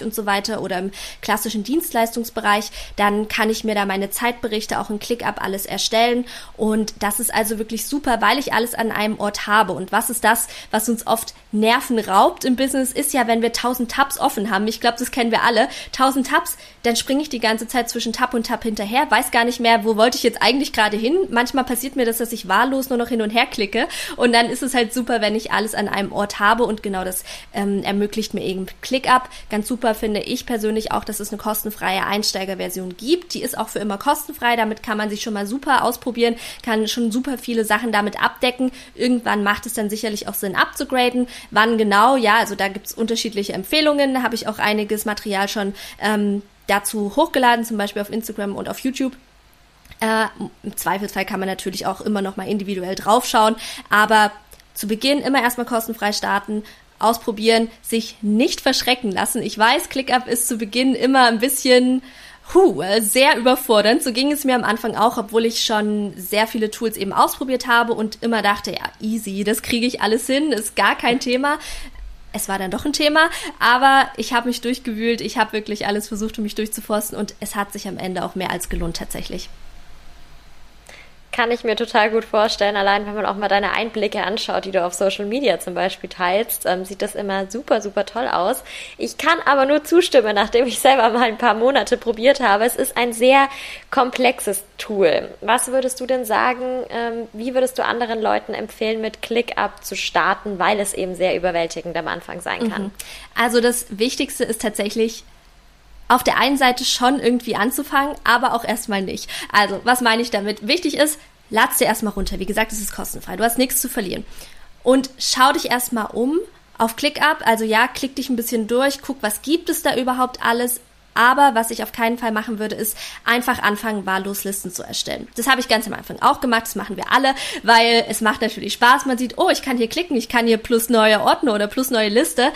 Social-Media-Bereich und so weiter oder im klassischen Dienstleistungsbereich, dann kann ich mir da meine Zeitberichte auch in ClickUp alles erstellen und das ist also wirklich super, weil ich alles an einem Ort habe und was ist das, was uns oft Nerven raubt im Business, ist ja, wenn wir tausend Tabs offen haben. Ich glaube, das kennen wir alle. Tausend Tabs, dann springe ich die ganze Zeit zwischen Tab und Tab hinterher, weiß gar nicht mehr, wo wollte ich jetzt eigentlich gerade hin. Manchmal passiert mir das, dass ich wahllos nur noch hin und her klicke und dann ist es halt super, wenn ich alles an einem Ort habe und genau das ähm, ermöglicht mir eben ClickUp. Ganz super finde ich persönlich auch, dass es eine kostenfreie Einsteigerversion gibt. Die ist auch für immer kostenfrei, damit kann man sich schon mal super ausprobieren, kann schon super viele Sachen damit abdecken. Irgendwann macht es dann sicherlich auch Sinn abzugraden. Wann genau? Ja, also da gibt's unterschiedliche Empfehlungen. Da habe ich auch einiges Material schon ähm, dazu hochgeladen, zum Beispiel auf Instagram und auf YouTube. Äh, Im Zweifelsfall kann man natürlich auch immer noch mal individuell draufschauen, aber zu Beginn immer erstmal kostenfrei starten, ausprobieren, sich nicht verschrecken lassen. Ich weiß, ClickUp ist zu Beginn immer ein bisschen Puh, sehr überfordernd. So ging es mir am Anfang auch, obwohl ich schon sehr viele Tools eben ausprobiert habe und immer dachte, ja, easy, das kriege ich alles hin, ist gar kein Thema. Es war dann doch ein Thema, aber ich habe mich durchgewühlt, ich habe wirklich alles versucht, um mich durchzuforsten und es hat sich am Ende auch mehr als gelohnt tatsächlich. Kann ich mir total gut vorstellen. Allein wenn man auch mal deine Einblicke anschaut, die du auf Social Media zum Beispiel teilst, ähm, sieht das immer super, super toll aus. Ich kann aber nur zustimmen, nachdem ich selber mal ein paar Monate probiert habe. Es ist ein sehr komplexes Tool. Was würdest du denn sagen, ähm, wie würdest du anderen Leuten empfehlen, mit ClickUp zu starten, weil es eben sehr überwältigend am Anfang sein kann? Mhm. Also das Wichtigste ist tatsächlich, auf der einen Seite schon irgendwie anzufangen, aber auch erstmal nicht. Also, was meine ich damit? Wichtig ist, lad's dir erstmal runter. Wie gesagt, es ist kostenfrei. Du hast nichts zu verlieren. Und schau dich erstmal um auf ClickUp. Also ja, klick dich ein bisschen durch, guck, was gibt es da überhaupt alles. Aber was ich auf keinen Fall machen würde, ist einfach anfangen, wahllos Listen zu erstellen. Das habe ich ganz am Anfang auch gemacht, das machen wir alle, weil es macht natürlich Spaß. Man sieht, oh, ich kann hier klicken, ich kann hier plus neue Ordner oder plus neue Liste.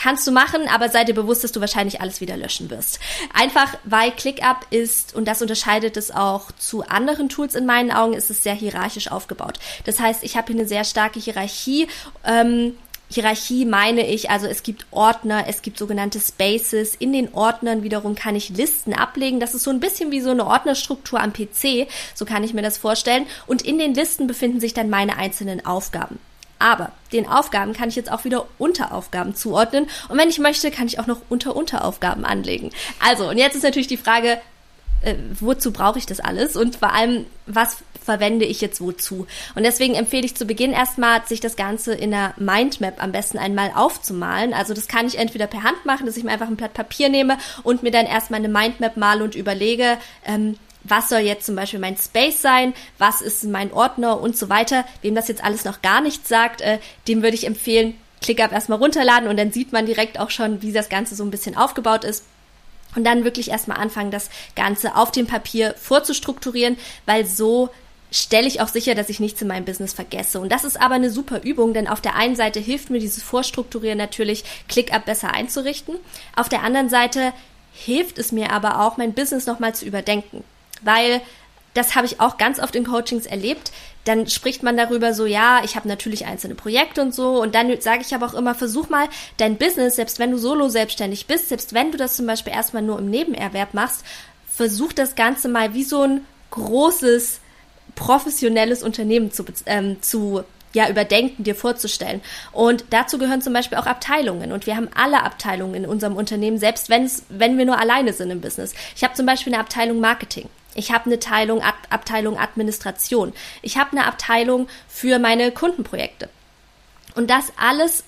Kannst du machen, aber sei dir bewusst, dass du wahrscheinlich alles wieder löschen wirst. Einfach weil ClickUp ist, und das unterscheidet es auch zu anderen Tools in meinen Augen, ist es sehr hierarchisch aufgebaut. Das heißt, ich habe hier eine sehr starke Hierarchie. Ähm, Hierarchie meine ich, also es gibt Ordner, es gibt sogenannte Spaces. In den Ordnern wiederum kann ich Listen ablegen. Das ist so ein bisschen wie so eine Ordnerstruktur am PC. So kann ich mir das vorstellen. Und in den Listen befinden sich dann meine einzelnen Aufgaben. Aber den Aufgaben kann ich jetzt auch wieder Unteraufgaben zuordnen. Und wenn ich möchte, kann ich auch noch Unter-Unteraufgaben anlegen. Also, und jetzt ist natürlich die Frage, äh, wozu brauche ich das alles? Und vor allem, was verwende ich jetzt wozu? Und deswegen empfehle ich zu Beginn erstmal, sich das Ganze in einer Mindmap am besten einmal aufzumalen. Also das kann ich entweder per Hand machen, dass ich mir einfach ein Blatt Papier nehme und mir dann erstmal eine Mindmap male und überlege, ähm, was soll jetzt zum Beispiel mein Space sein, was ist mein Ordner und so weiter. Wem das jetzt alles noch gar nichts sagt, äh, dem würde ich empfehlen, ClickUp erstmal runterladen und dann sieht man direkt auch schon, wie das Ganze so ein bisschen aufgebaut ist. Und dann wirklich erstmal anfangen, das Ganze auf dem Papier vorzustrukturieren, weil so stelle ich auch sicher, dass ich nichts in meinem Business vergesse. Und das ist aber eine super Übung, denn auf der einen Seite hilft mir dieses Vorstrukturieren natürlich, ClickUp besser einzurichten. Auf der anderen Seite hilft es mir aber auch, mein Business nochmal zu überdenken weil das habe ich auch ganz oft in Coachings erlebt. Dann spricht man darüber so, ja, ich habe natürlich einzelne Projekte und so. Und dann sage ich aber auch immer, versuch mal dein Business, selbst wenn du solo selbstständig bist, selbst wenn du das zum Beispiel erstmal nur im Nebenerwerb machst, versuch das Ganze mal wie so ein großes, professionelles Unternehmen zu, ähm, zu ja, überdenken, dir vorzustellen. Und dazu gehören zum Beispiel auch Abteilungen. Und wir haben alle Abteilungen in unserem Unternehmen, selbst wenn wenn wir nur alleine sind im Business. Ich habe zum Beispiel eine Abteilung Marketing. Ich habe eine Teilung, Ab Abteilung Administration. Ich habe eine Abteilung für meine Kundenprojekte. Und das alles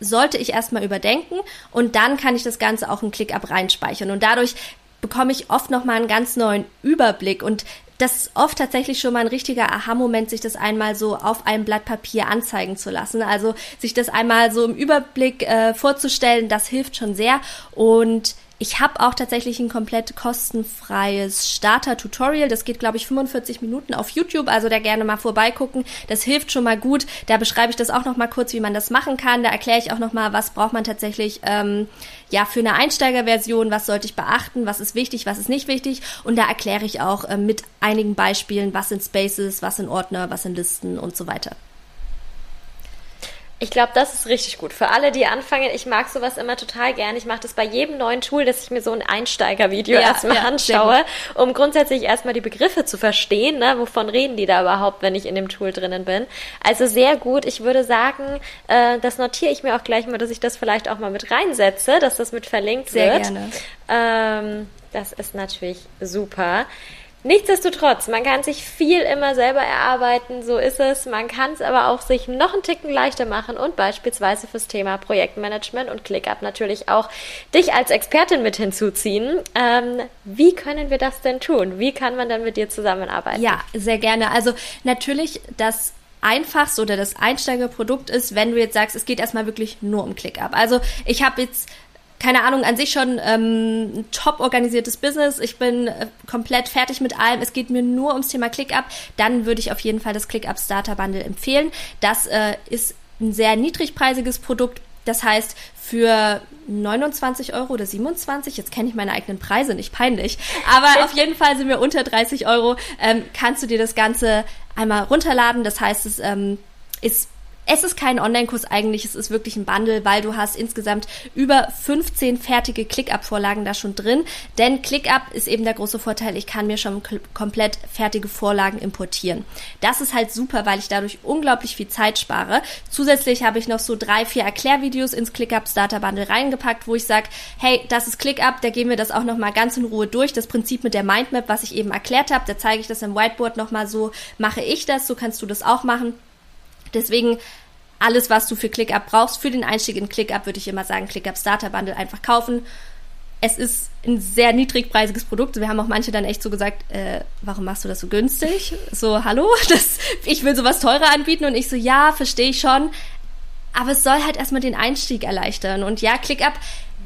sollte ich erstmal überdenken und dann kann ich das Ganze auch einen Klick ab reinspeichern. Und dadurch bekomme ich oft nochmal einen ganz neuen Überblick und das ist oft tatsächlich schon mal ein richtiger Aha-Moment, sich das einmal so auf einem Blatt Papier anzeigen zu lassen. Also sich das einmal so im Überblick äh, vorzustellen, das hilft schon sehr. Und ich habe auch tatsächlich ein komplett kostenfreies Starter-Tutorial. Das geht, glaube ich, 45 Minuten auf YouTube. Also da gerne mal vorbeigucken. Das hilft schon mal gut. Da beschreibe ich das auch noch mal kurz, wie man das machen kann. Da erkläre ich auch noch mal, was braucht man tatsächlich ähm, ja für eine Einsteigerversion. Was sollte ich beachten? Was ist wichtig? Was ist nicht wichtig? Und da erkläre ich auch ähm, mit einigen Beispielen, was sind Spaces, was sind Ordner, was sind Listen und so weiter. Ich glaube, das ist richtig gut. Für alle, die anfangen, ich mag sowas immer total gern. Ich mache das bei jedem neuen Tool, dass ich mir so ein Einsteigervideo ja, erstmal ja, anschaue, um grundsätzlich erstmal die Begriffe zu verstehen. Ne? Wovon reden die da überhaupt, wenn ich in dem Tool drinnen bin? Also sehr gut. Ich würde sagen, äh, das notiere ich mir auch gleich mal, dass ich das vielleicht auch mal mit reinsetze, dass das mit verlinkt sehr wird. Sehr gerne. Ähm, das ist natürlich super. Nichtsdestotrotz, man kann sich viel immer selber erarbeiten, so ist es. Man kann es aber auch sich noch einen Ticken leichter machen und beispielsweise fürs Thema Projektmanagement und ClickUp natürlich auch dich als Expertin mit hinzuziehen. Ähm, wie können wir das denn tun? Wie kann man dann mit dir zusammenarbeiten? Ja, sehr gerne. Also natürlich das einfachste oder das Einsteigerprodukt ist, wenn du jetzt sagst, es geht erstmal wirklich nur um ClickUp. Also ich habe jetzt keine Ahnung, an sich schon ähm, top organisiertes Business. Ich bin äh, komplett fertig mit allem. Es geht mir nur ums Thema ClickUp. Dann würde ich auf jeden Fall das ClickUp Starter Bundle empfehlen. Das äh, ist ein sehr niedrigpreisiges Produkt. Das heißt, für 29 Euro oder 27, jetzt kenne ich meine eigenen Preise nicht, peinlich, aber auf jeden Fall sind wir unter 30 Euro, ähm, kannst du dir das Ganze einmal runterladen. Das heißt, es ähm, ist es ist kein Online-Kurs eigentlich, es ist wirklich ein Bundle, weil du hast insgesamt über 15 fertige ClickUp-Vorlagen da schon drin. Denn ClickUp ist eben der große Vorteil, ich kann mir schon komplett fertige Vorlagen importieren. Das ist halt super, weil ich dadurch unglaublich viel Zeit spare. Zusätzlich habe ich noch so drei, vier Erklärvideos ins ClickUp Starter Bundle reingepackt, wo ich sage, hey, das ist ClickUp, da gehen wir das auch nochmal ganz in Ruhe durch. Das Prinzip mit der Mindmap, was ich eben erklärt habe, da zeige ich das im Whiteboard nochmal so, mache ich das, so kannst du das auch machen. Deswegen alles, was du für ClickUp brauchst, für den Einstieg in ClickUp, würde ich immer sagen, ClickUp Starter Bundle einfach kaufen. Es ist ein sehr niedrigpreisiges Produkt. Wir haben auch manche dann echt so gesagt, äh, warum machst du das so günstig? So, hallo, das, ich will sowas teurer anbieten und ich so, ja, verstehe ich schon. Aber es soll halt erstmal den Einstieg erleichtern. Und ja, ClickUp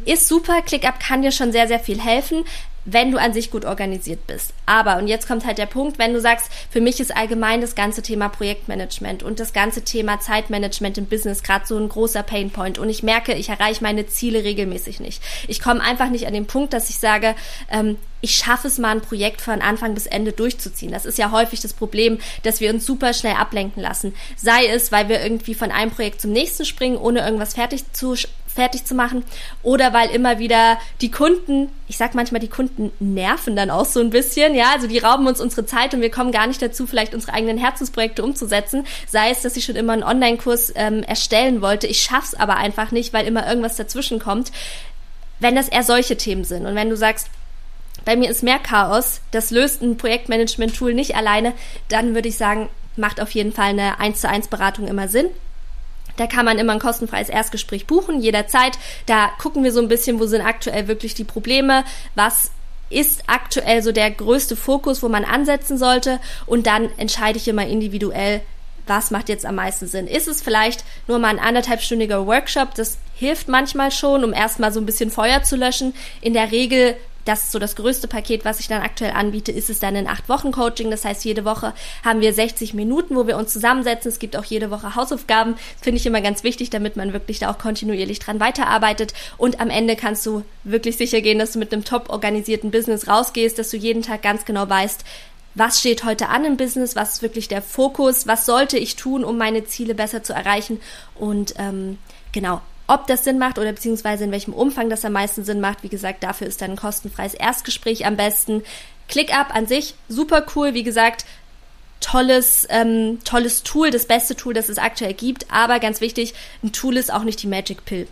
ist super. ClickUp kann dir schon sehr, sehr viel helfen wenn du an sich gut organisiert bist. Aber, und jetzt kommt halt der Punkt, wenn du sagst, für mich ist allgemein das ganze Thema Projektmanagement und das ganze Thema Zeitmanagement im Business gerade so ein großer Painpoint und ich merke, ich erreiche meine Ziele regelmäßig nicht. Ich komme einfach nicht an den Punkt, dass ich sage, ähm, ich schaffe es mal, ein Projekt von Anfang bis Ende durchzuziehen. Das ist ja häufig das Problem, dass wir uns super schnell ablenken lassen. Sei es, weil wir irgendwie von einem Projekt zum nächsten springen, ohne irgendwas fertig zu fertig zu machen oder weil immer wieder die Kunden, ich sag manchmal, die Kunden nerven dann auch so ein bisschen, ja, also die rauben uns unsere Zeit und wir kommen gar nicht dazu, vielleicht unsere eigenen Herzensprojekte umzusetzen, sei es, dass ich schon immer einen Online-Kurs ähm, erstellen wollte, ich schaff's aber einfach nicht, weil immer irgendwas dazwischen kommt, wenn das eher solche Themen sind und wenn du sagst, bei mir ist mehr Chaos, das löst ein Projektmanagement-Tool nicht alleine, dann würde ich sagen, macht auf jeden Fall eine 1 zu 1 Beratung immer Sinn. Da kann man immer ein kostenfreies Erstgespräch buchen, jederzeit. Da gucken wir so ein bisschen, wo sind aktuell wirklich die Probleme, was ist aktuell so der größte Fokus, wo man ansetzen sollte und dann entscheide ich immer individuell, was macht jetzt am meisten Sinn. Ist es vielleicht nur mal ein anderthalbstündiger Workshop, das hilft manchmal schon, um erstmal so ein bisschen Feuer zu löschen. In der Regel das ist so das größte Paket, was ich dann aktuell anbiete, ist es dann ein acht Wochen Coaching. Das heißt, jede Woche haben wir 60 Minuten, wo wir uns zusammensetzen. Es gibt auch jede Woche Hausaufgaben. Finde ich immer ganz wichtig, damit man wirklich da auch kontinuierlich dran weiterarbeitet. Und am Ende kannst du wirklich sicher gehen, dass du mit einem top organisierten Business rausgehst, dass du jeden Tag ganz genau weißt, was steht heute an im Business, was ist wirklich der Fokus, was sollte ich tun, um meine Ziele besser zu erreichen. Und ähm, genau, ob das Sinn macht oder beziehungsweise in welchem Umfang das am meisten Sinn macht, wie gesagt, dafür ist dann ein kostenfreies Erstgespräch am besten. ClickUp an sich, super cool, wie gesagt, tolles, ähm, tolles Tool, das beste Tool, das es aktuell gibt, aber ganz wichtig, ein Tool ist auch nicht die Magic Pill.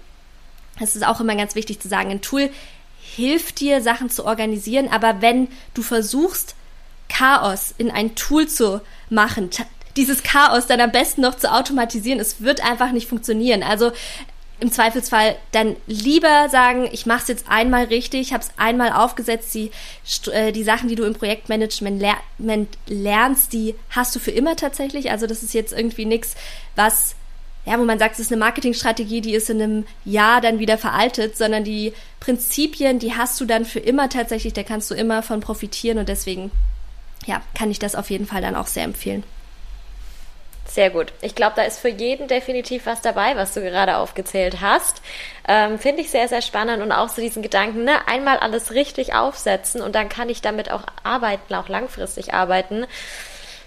Es ist auch immer ganz wichtig zu sagen, ein Tool hilft dir, Sachen zu organisieren, aber wenn du versuchst, Chaos in ein Tool zu machen, dieses Chaos dann am besten noch zu automatisieren, es wird einfach nicht funktionieren. Also im Zweifelsfall dann lieber sagen, ich mache es jetzt einmal richtig, ich habe es einmal aufgesetzt, die, äh, die Sachen, die du im Projektmanagement ler lernst, die hast du für immer tatsächlich. Also das ist jetzt irgendwie nichts, was ja, wo man sagt, es ist eine Marketingstrategie, die ist in einem Jahr dann wieder veraltet, sondern die Prinzipien, die hast du dann für immer tatsächlich, da kannst du immer von profitieren und deswegen, ja, kann ich das auf jeden Fall dann auch sehr empfehlen. Sehr gut. Ich glaube, da ist für jeden definitiv was dabei, was du gerade aufgezählt hast. Ähm, Finde ich sehr, sehr spannend und auch so diesen Gedanken, ne, einmal alles richtig aufsetzen und dann kann ich damit auch arbeiten, auch langfristig arbeiten.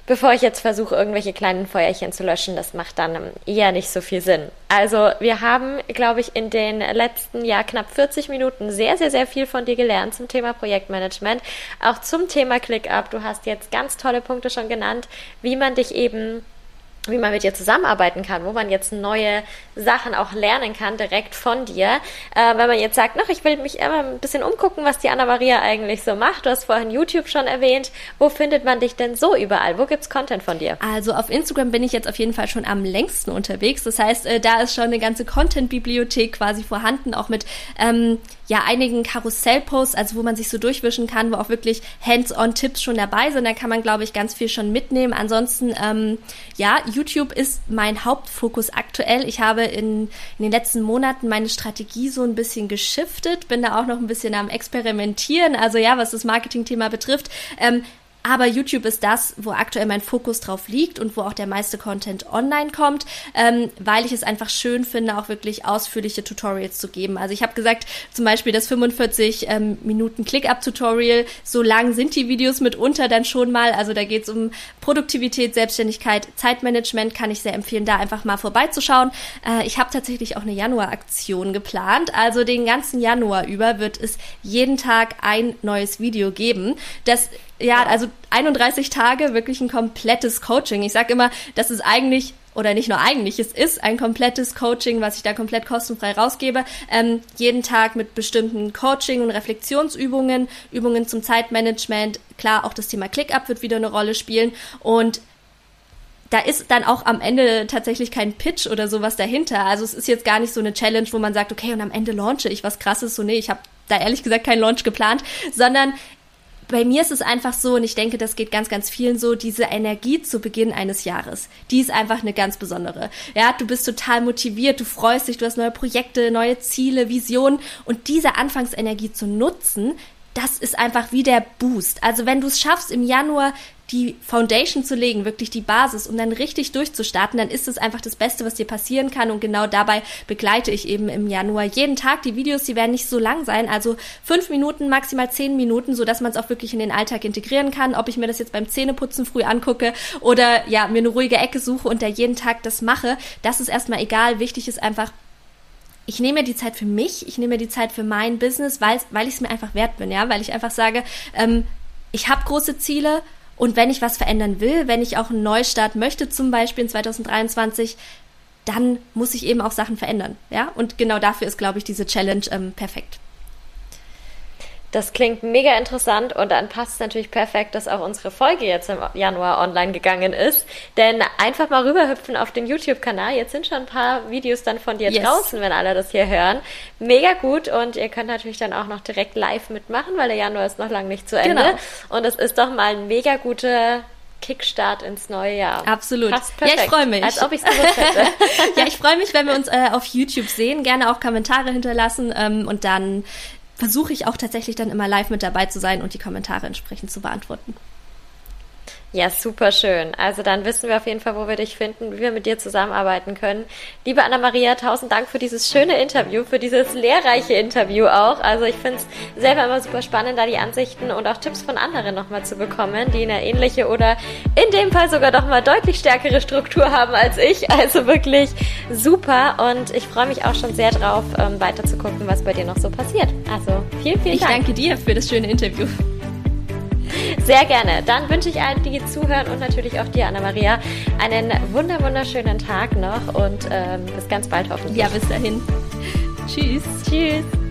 Bevor ich jetzt versuche, irgendwelche kleinen Feuerchen zu löschen, das macht dann eher nicht so viel Sinn. Also wir haben, glaube ich, in den letzten ja knapp 40 Minuten sehr, sehr, sehr viel von dir gelernt zum Thema Projektmanagement, auch zum Thema ClickUp. Du hast jetzt ganz tolle Punkte schon genannt, wie man dich eben wie man mit dir zusammenarbeiten kann, wo man jetzt neue Sachen auch lernen kann, direkt von dir. Äh, wenn man jetzt sagt, ach, ich will mich immer ein bisschen umgucken, was die Anna-Maria eigentlich so macht. Du hast vorhin YouTube schon erwähnt. Wo findet man dich denn so überall? Wo gibt's Content von dir? Also auf Instagram bin ich jetzt auf jeden Fall schon am längsten unterwegs. Das heißt, äh, da ist schon eine ganze Content-Bibliothek quasi vorhanden, auch mit ähm, ja einigen Karussell-Posts, also wo man sich so durchwischen kann, wo auch wirklich Hands-on-Tipps schon dabei sind. Da kann man, glaube ich, ganz viel schon mitnehmen. Ansonsten, ähm, ja, YouTube ist mein Hauptfokus aktuell. Ich habe in, in den letzten Monaten meine Strategie so ein bisschen geschiftet, bin da auch noch ein bisschen am Experimentieren. Also ja, was das Marketing-Thema betrifft. Ähm, aber YouTube ist das, wo aktuell mein Fokus drauf liegt und wo auch der meiste Content online kommt, ähm, weil ich es einfach schön finde, auch wirklich ausführliche Tutorials zu geben. Also ich habe gesagt, zum Beispiel das 45 ähm, Minuten Click-Up-Tutorial, so lang sind die Videos mitunter dann schon mal. Also da geht es um Produktivität, Selbstständigkeit, Zeitmanagement, kann ich sehr empfehlen, da einfach mal vorbeizuschauen. Äh, ich habe tatsächlich auch eine Januar-Aktion geplant. Also den ganzen Januar über wird es jeden Tag ein neues Video geben. Das ja, also 31 Tage, wirklich ein komplettes Coaching. Ich sage immer, das ist eigentlich oder nicht nur eigentlich, es ist ein komplettes Coaching, was ich da komplett kostenfrei rausgebe. Ähm, jeden Tag mit bestimmten Coaching- und Reflexionsübungen, Übungen zum Zeitmanagement. Klar, auch das Thema ClickUp wird wieder eine Rolle spielen. Und da ist dann auch am Ende tatsächlich kein Pitch oder sowas dahinter. Also es ist jetzt gar nicht so eine Challenge, wo man sagt, okay, und am Ende launche ich was krasses. So, nee, ich habe da ehrlich gesagt keinen Launch geplant, sondern bei mir ist es einfach so, und ich denke, das geht ganz, ganz vielen so, diese Energie zu Beginn eines Jahres, die ist einfach eine ganz besondere. Ja, du bist total motiviert, du freust dich, du hast neue Projekte, neue Ziele, Visionen und diese Anfangsenergie zu nutzen, das ist einfach wie der Boost. Also wenn du es schaffst, im Januar die Foundation zu legen, wirklich die Basis, um dann richtig durchzustarten, dann ist es einfach das Beste, was dir passieren kann. Und genau dabei begleite ich eben im Januar jeden Tag. Die Videos, die werden nicht so lang sein, also fünf Minuten, maximal zehn Minuten, so dass man es auch wirklich in den Alltag integrieren kann. Ob ich mir das jetzt beim Zähneputzen früh angucke oder ja, mir eine ruhige Ecke suche und da jeden Tag das mache, das ist erstmal egal. Wichtig ist einfach, ich nehme die Zeit für mich, ich nehme die Zeit für mein Business, weil, weil ich es mir einfach wert bin, ja, weil ich einfach sage, ähm, ich habe große Ziele und wenn ich was verändern will, wenn ich auch einen Neustart möchte, zum Beispiel in 2023, dann muss ich eben auch Sachen verändern, ja. Und genau dafür ist, glaube ich, diese Challenge ähm, perfekt. Das klingt mega interessant und dann passt es natürlich perfekt, dass auch unsere Folge jetzt im Januar online gegangen ist. Denn einfach mal rüberhüpfen auf den YouTube-Kanal. Jetzt sind schon ein paar Videos dann von dir yes. draußen, wenn alle das hier hören. Mega gut und ihr könnt natürlich dann auch noch direkt live mitmachen, weil der Januar ist noch lange nicht zu Ende. Genau. Und es ist doch mal ein mega guter Kickstart ins neue Jahr. Absolut. Ja, ich freue mich. Als ob ich es gewusst hätte. ja, ich freue mich, wenn wir uns äh, auf YouTube sehen. Gerne auch Kommentare hinterlassen ähm, und dann versuche ich auch tatsächlich dann immer live mit dabei zu sein und die Kommentare entsprechend zu beantworten. Ja, super schön. Also dann wissen wir auf jeden Fall, wo wir dich finden, wie wir mit dir zusammenarbeiten können. Liebe Anna-Maria, tausend Dank für dieses schöne Interview, für dieses lehrreiche Interview auch. Also ich finde es selber immer super spannend, da die Ansichten und auch Tipps von anderen nochmal zu bekommen, die eine ähnliche oder in dem Fall sogar doch mal deutlich stärkere Struktur haben als ich. Also wirklich super und ich freue mich auch schon sehr drauf, ähm, weiter zu gucken, was bei dir noch so passiert. Also vielen, vielen ich Dank. Ich danke dir für das schöne Interview. Sehr gerne. Dann wünsche ich allen, die zuhören und natürlich auch dir, Anna-Maria, einen wunder wunderschönen Tag noch und ähm, bis ganz bald hoffentlich. Ja, bis dahin. Tschüss. Tschüss.